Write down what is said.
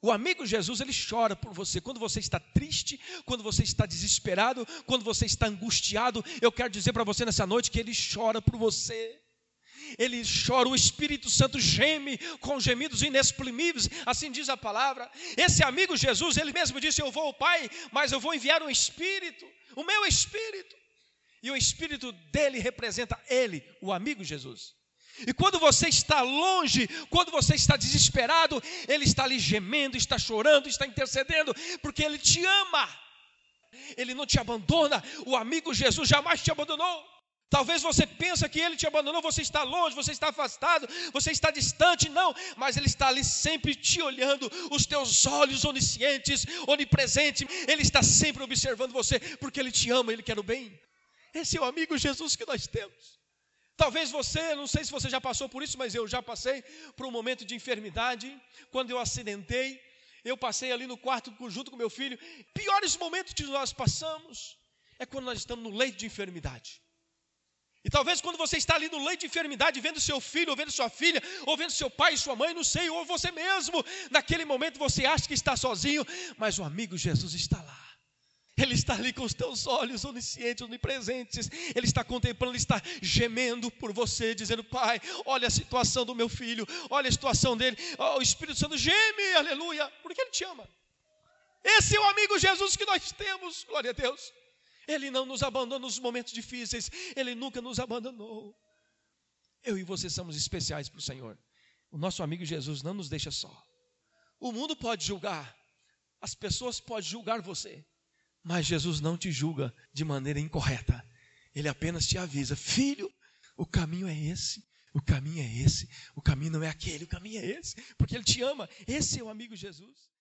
O amigo Jesus, ele chora por você. Quando você está triste, quando você está desesperado, quando você está angustiado, eu quero dizer para você nessa noite que ele chora por você. Ele chora, o Espírito Santo geme com gemidos inexprimíveis, assim diz a palavra. Esse amigo Jesus, ele mesmo disse: Eu vou ao Pai, mas eu vou enviar um Espírito, o meu Espírito. E o Espírito dele representa ele, o amigo Jesus. E quando você está longe, quando você está desesperado, Ele está ali gemendo, está chorando, está intercedendo, porque Ele te ama. Ele não te abandona. O amigo Jesus jamais te abandonou. Talvez você pense que ele te abandonou, você está longe, você está afastado, você está distante, não, mas ele está ali sempre te olhando, os teus olhos oniscientes, onipresentes, ele está sempre observando você, porque ele te ama, ele quer o bem. Esse é o amigo Jesus que nós temos. Talvez você, não sei se você já passou por isso, mas eu já passei por um momento de enfermidade. Quando eu acidentei, eu passei ali no quarto junto com meu filho. Piores momentos que nós passamos é quando nós estamos no leito de enfermidade. E talvez quando você está ali no leito de enfermidade, vendo seu filho, ou vendo sua filha, ou vendo seu pai sua mãe, não sei, ou você mesmo, naquele momento você acha que está sozinho, mas o amigo Jesus está lá. Ele está ali com os teus olhos oniscientes, onipresentes. Ele está contemplando, ele está gemendo por você, dizendo: Pai, olha a situação do meu filho, olha a situação dele. Oh, o Espírito Santo geme, aleluia, porque ele te ama. Esse é o amigo Jesus que nós temos, glória a Deus. Ele não nos abandona nos momentos difíceis, ele nunca nos abandonou. Eu e você somos especiais para o Senhor. O nosso amigo Jesus não nos deixa só. O mundo pode julgar, as pessoas podem julgar você, mas Jesus não te julga de maneira incorreta. Ele apenas te avisa: filho, o caminho é esse, o caminho é esse, o caminho não é aquele, o caminho é esse, porque ele te ama. Esse é o amigo Jesus.